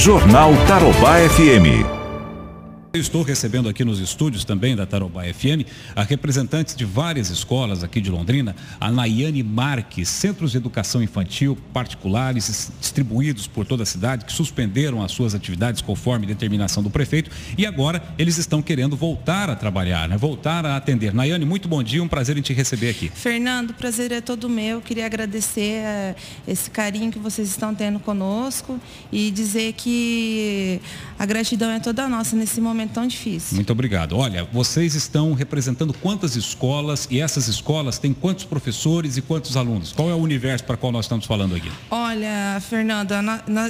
Jornal Tarobá FM. Estou recebendo aqui nos estúdios também da Tarobá FM a representante de várias escolas aqui de Londrina, a Nayane Marques, centros de educação infantil particulares distribuídos por toda a cidade que suspenderam as suas atividades conforme determinação do prefeito e agora eles estão querendo voltar a trabalhar, né? voltar a atender. Nayane, muito bom dia, um prazer em te receber aqui. Fernando, o prazer é todo meu. Queria agradecer uh, esse carinho que vocês estão tendo conosco e dizer que a gratidão é toda nossa nesse momento momento tão difícil. Muito obrigado. Olha, vocês estão representando quantas escolas e essas escolas têm quantos professores e quantos alunos? Qual é o universo para qual nós estamos falando aqui? Olha, Fernanda,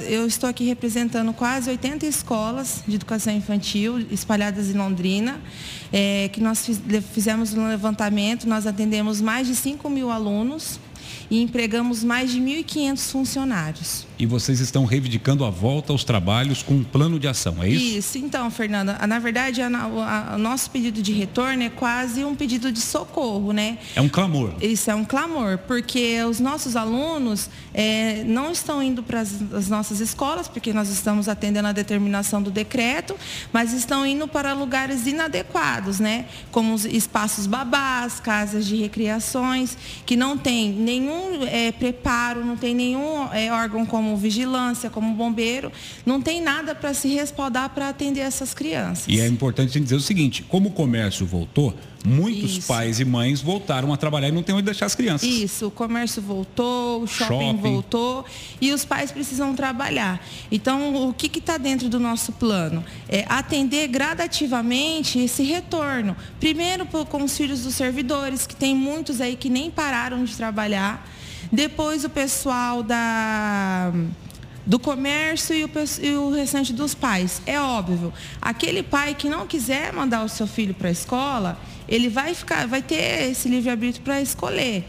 eu estou aqui representando quase 80 escolas de educação infantil espalhadas em Londrina, é, que nós fizemos um levantamento, nós atendemos mais de 5 mil alunos e empregamos mais de 1.500 funcionários. E vocês estão reivindicando a volta aos trabalhos com um plano de ação, é isso? Isso, então, Fernanda, na verdade, o nosso pedido de retorno é quase um pedido de socorro, né? É um clamor. Isso é um clamor, porque os nossos alunos é, não estão indo para as nossas escolas, porque nós estamos atendendo a determinação do decreto, mas estão indo para lugares inadequados, né? Como os espaços babás, casas de recreações, que não tem nenhum nenhum é, preparo, não tem nenhum é, órgão como vigilância, como bombeiro, não tem nada para se respaldar para atender essas crianças. E é importante dizer o seguinte, como o comércio voltou, muitos Isso. pais e mães voltaram a trabalhar e não tem onde deixar as crianças. Isso, o comércio voltou, o shopping, shopping. voltou e os pais precisam trabalhar. Então, o que está dentro do nosso plano? É atender gradativamente esse retorno. Primeiro com os filhos dos servidores, que tem muitos aí que nem pararam de trabalhar. Depois o pessoal da do comércio e o, e o, restante dos pais. É óbvio, aquele pai que não quiser mandar o seu filho para a escola, ele vai ficar, vai ter esse livre-arbítrio para escolher.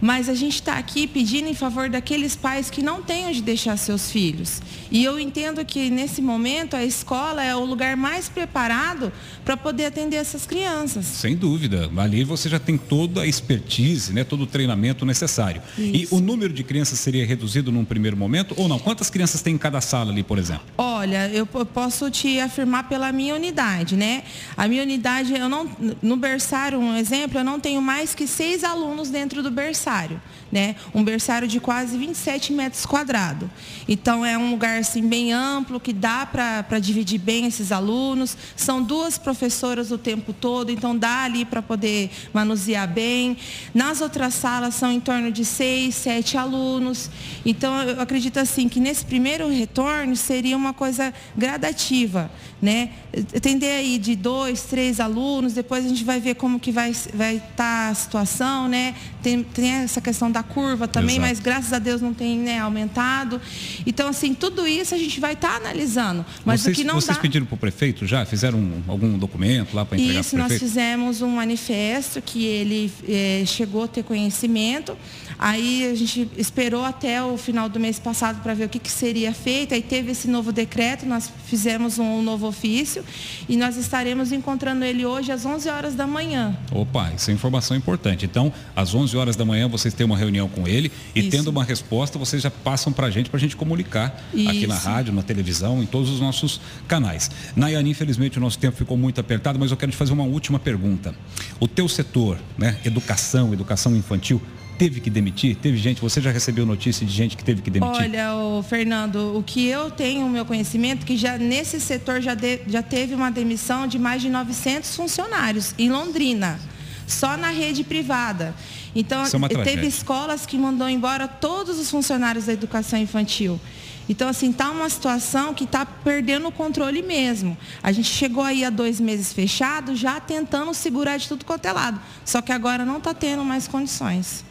Mas a gente está aqui pedindo em favor daqueles pais que não têm onde deixar seus filhos. E eu entendo que nesse momento a escola é o lugar mais preparado para poder atender essas crianças. Sem dúvida. Ali você já tem toda a expertise, né, todo o treinamento necessário. Isso. E o número de crianças seria reduzido num primeiro momento ou não? Quantas crianças tem em cada sala ali, por exemplo? Olha, eu posso te afirmar pela minha unidade, né? A minha unidade, eu não, no berçário, um exemplo, eu não tenho mais que seis alunos dentro do berçário berçário, né? Um berçário de quase 27 metros quadrados. Então é um lugar assim bem amplo que dá para dividir bem esses alunos. São duas professoras o tempo todo, então dá ali para poder manusear bem. Nas outras salas são em torno de seis, sete alunos. Então eu acredito assim que nesse primeiro retorno seria uma coisa gradativa, né? Atender aí de dois, três alunos, depois a gente vai ver como que vai estar vai tá a situação, né? Tem, tem essa questão da curva também, Exato. mas graças a Deus não tem né, aumentado. Então, assim, tudo isso a gente vai estar tá analisando. Mas vocês, o que não vocês dá... pediram para o prefeito já? Fizeram um, algum documento lá para entregar Isso, nós fizemos um manifesto que ele eh, chegou a ter conhecimento. Aí a gente esperou até o final do mês passado para ver o que, que, seria feito. Aí teve esse novo decreto, nós fizemos um novo ofício e nós estaremos encontrando ele hoje às 11 horas da manhã. Opa, isso é informação importante. Então, às 11 horas da manhã vocês têm uma reunião com ele e isso. tendo uma resposta, vocês já passam para a gente, para a gente comunicar isso. aqui na rádio, na televisão, em todos os nossos canais. Nayane, infelizmente o nosso tempo ficou muito apertado, mas eu quero te fazer uma última pergunta. O teu setor, né, educação, educação infantil, teve que demitir? Teve gente, você já recebeu notícia de gente que teve que demitir? Olha, o Fernando, o que eu tenho o meu conhecimento que já nesse setor já, de, já teve uma demissão de mais de 900 funcionários em Londrina, só na rede privada. Então, é teve escolas que mandou embora todos os funcionários da educação infantil. Então, assim, está uma situação que está perdendo o controle mesmo. A gente chegou aí há dois meses fechado, já tentando segurar de tudo quanto é lado. Só que agora não está tendo mais condições.